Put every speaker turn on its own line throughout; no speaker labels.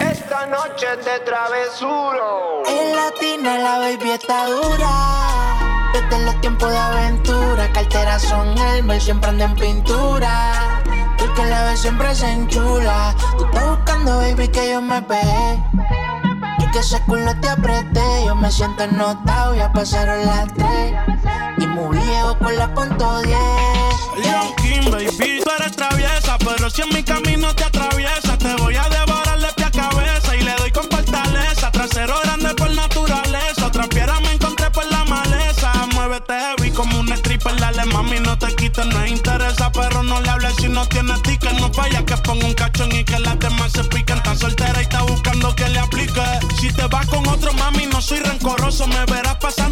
Esta noche de travesuro.
En latina la baby está dura. Desde los tiempos de aventura, carteras son Elmer, siempre anda en pintura. Tú que la ves siempre se enchula. Tú estás buscando, baby, que yo me pegué. Y que ese culo te apreté. Siento ennotado, ya pasaron las tres. Y muy viejo con la punto 10.
Yo, Kim, baby, tú eres traviesa, pero si en mi camino te atraviesa, te voy a devorar como un stripper, dale mami, no te quites, no interesa, pero no le hables si no tienes ticket. No falla que ponga un cachón y que las demás se piquen. Está soltera y está buscando que le aplique. Si te vas con otro mami, no soy rencoroso, me verás pasándote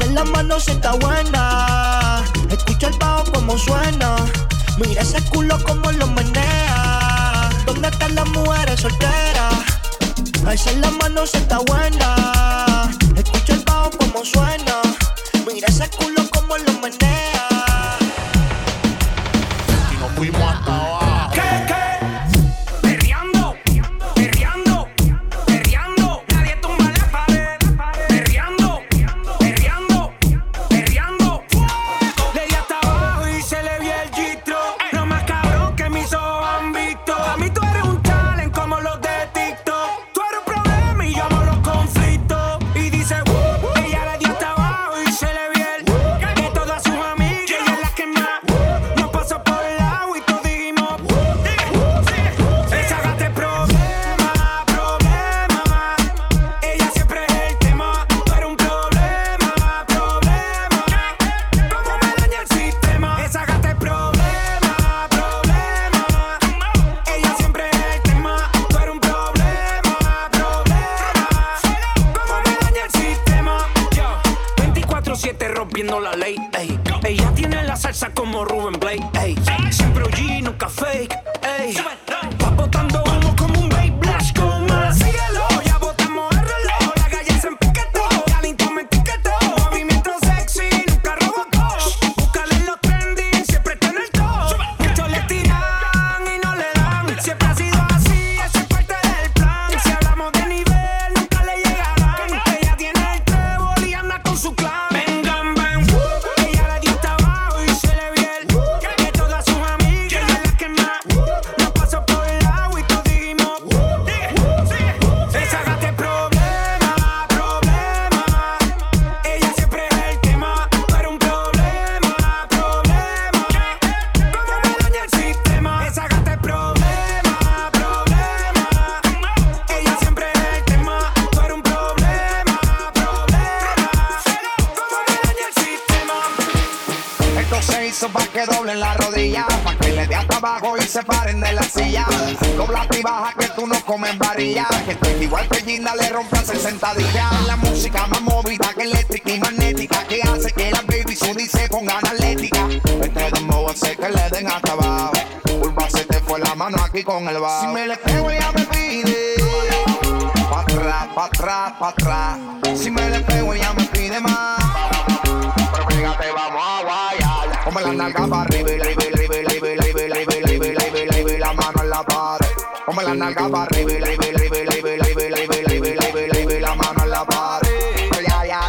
Alza la mano si está buena. Escucha el bajo como suena. Mira ese culo como lo menea. ¿Dónde están las mujeres solteras? Alza la mano si está buena.
Rompiendo la ley. ey. Ella tiene la salsa como Ruben Blake. ey. Siempre OG, nunca fake.
Hizo pa' que doblen la rodilla, pa' que le dé hasta abajo y se paren de la silla. Dobla y baja que tú no comes varilla, que igual que Gina le rompas el sentadilla. La música más movida que eléctrica y magnética, que hace que la baby Sudi se pongan atlética. Este dembow hace que le den hasta abajo. Curva se te fue la mano aquí con el bajo. Si me le pego ella me pide, pa' atrás, pa' atrás, pa' atrás. Si me le pego ella me pide más. nalga para arriba y la la la la mano en la pared. Ponme la nalga para arriba y la y la y la la la mano en la pared. Ya, ya,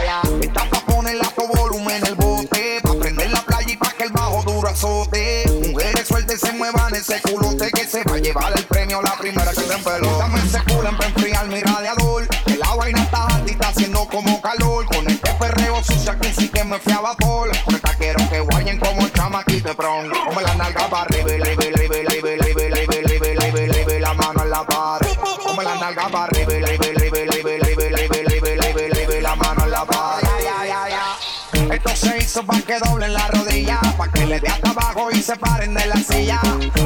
pa' alto volumen el bote, pa' prender la playa y pa' que el bajo duro azote. Mujeres sueltas se muevan ese culote que se va a llevar el premio la primera que se empeló. Dame ese culo para enfriar mi radiador, que la y está haciendo como calor muchas que sí que me fui a vapor. Quiero que guayen como chamaquito de pron. Como la nalga para arriba y Sofá que doblen la rodilla, pa' que le dé hasta abajo y se paren de la silla.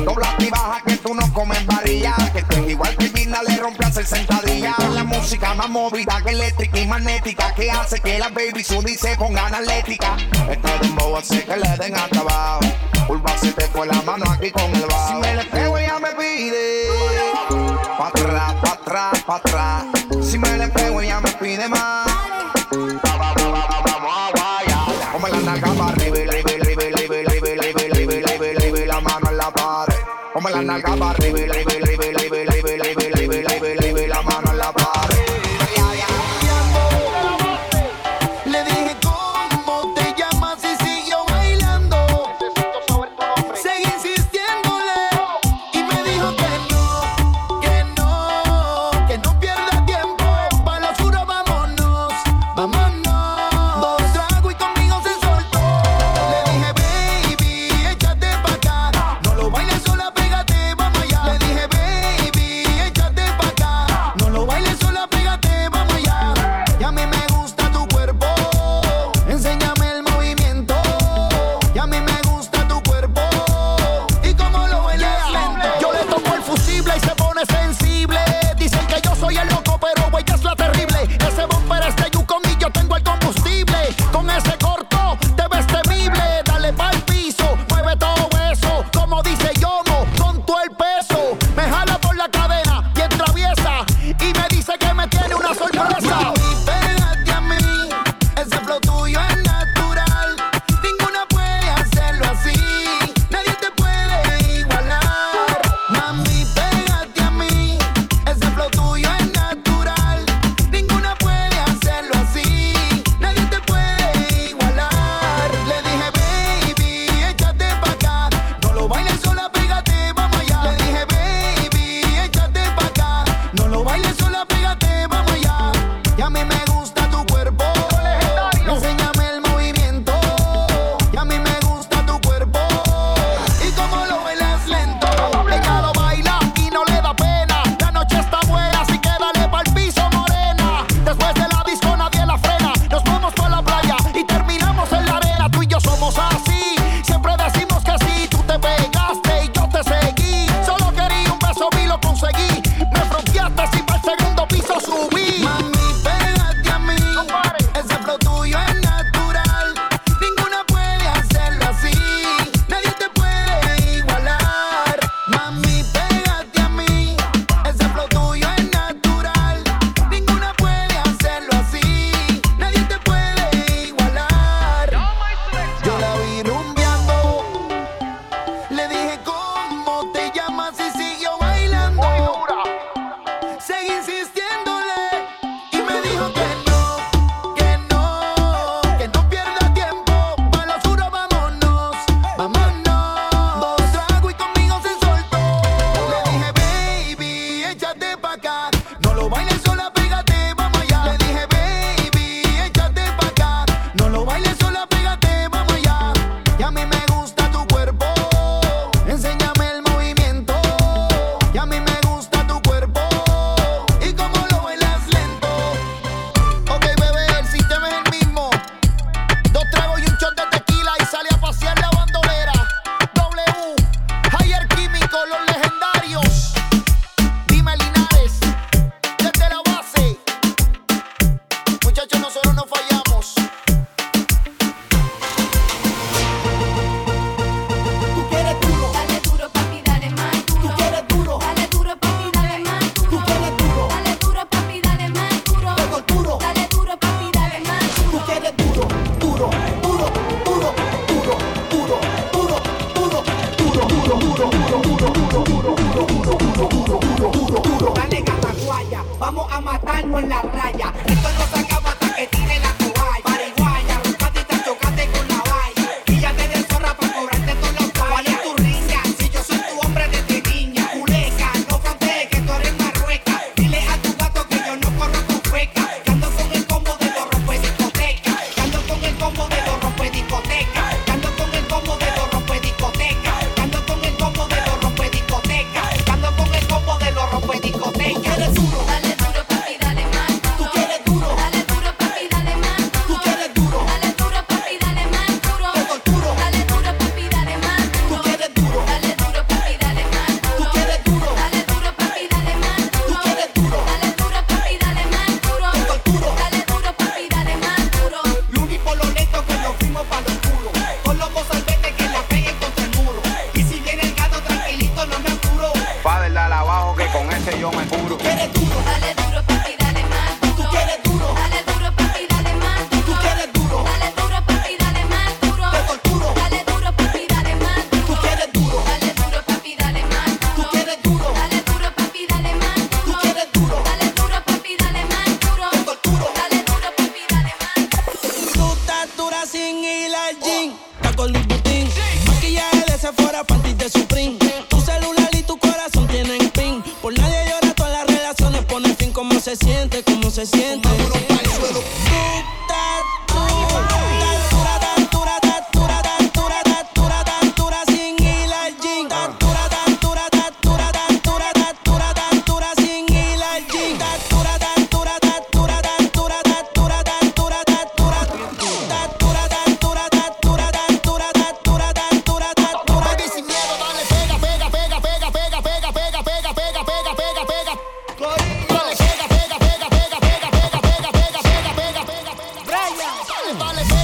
Dobla y baja que tú no comes varilla, que tú igual que Gina le rompe hacer sentadilla. La música más movida que eléctrica y magnética, que hace que la baby sudi se ponga analética. Esta dembow hace que le den hasta abajo, curva se te fue la mano aquí con el bajo. Si me le pego ella me pide, pa' atrás, pa' atrás, pa' atrás.
acabar, baby. vamos a
matarnos en la raya.
Vale, vale.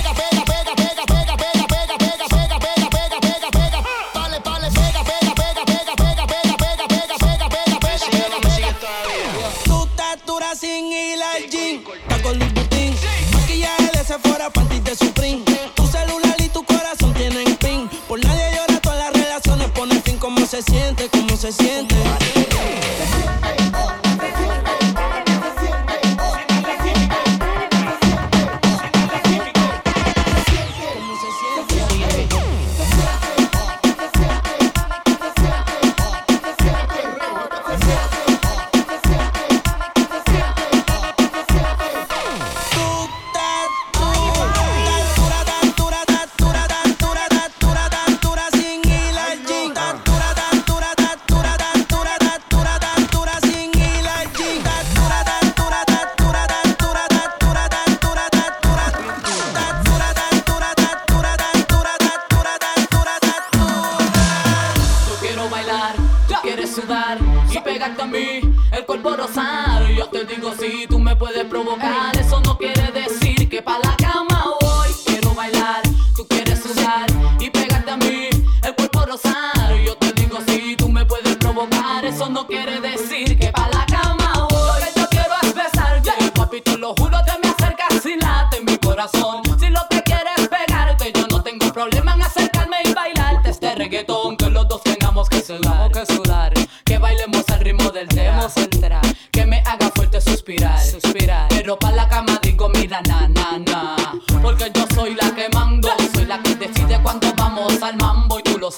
Rosar. Yo te digo si tú me puedes provocar, eso no quiere decir que pa' la cama voy. Quiero bailar, tú quieres sudar y pegarte a mí, el cuerpo rosar. Yo te digo si tú me puedes provocar, eso no quiere decir que pa' la cama voy. Lo que yo quiero es besarte, papi, te lo juro, te me acercas y late mi corazón. Si lo que quieres es pegarte, yo no tengo problema en acercarme y bailarte este reggaetón que los dos tengamos que sudar, que sudar,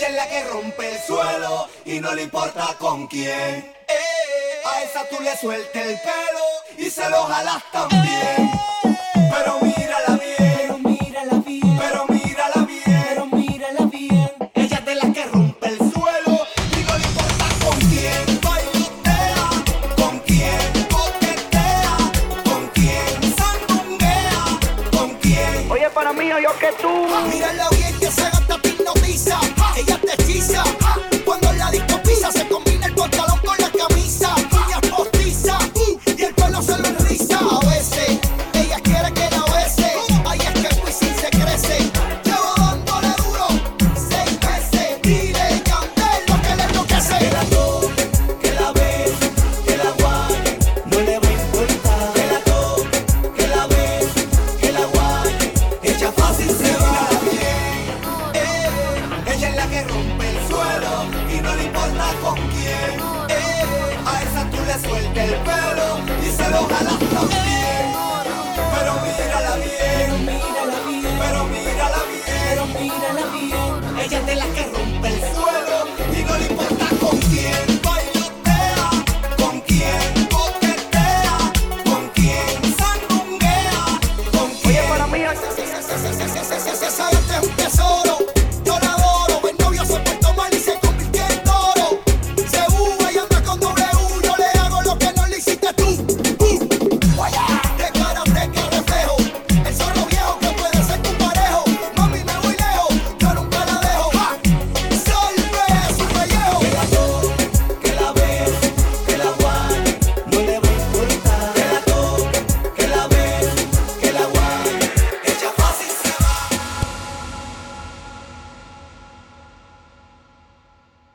ella es la que rompe el suelo y no le importa con quién. eh. A esa tú le sueltes el pelo y se lo jalas también. Pero mírala bien, mírala bien, pero mírala bien, pero mírala bien. Ella es de la que rompe el suelo y no le importa con quién. Bailotea, con quién coquetea, con quién sandunguea, con quién.
Oye, para mí, yo que tú.
Mírala bien es
la que rompe el suelo y no le importa con quién. Eh, a esa tú le sueltas el pelo y se lo jalas también. Pero mírala bien, mírala bien, pero mírala bien, pero mírala bien. Ella es de la que rompe el suelo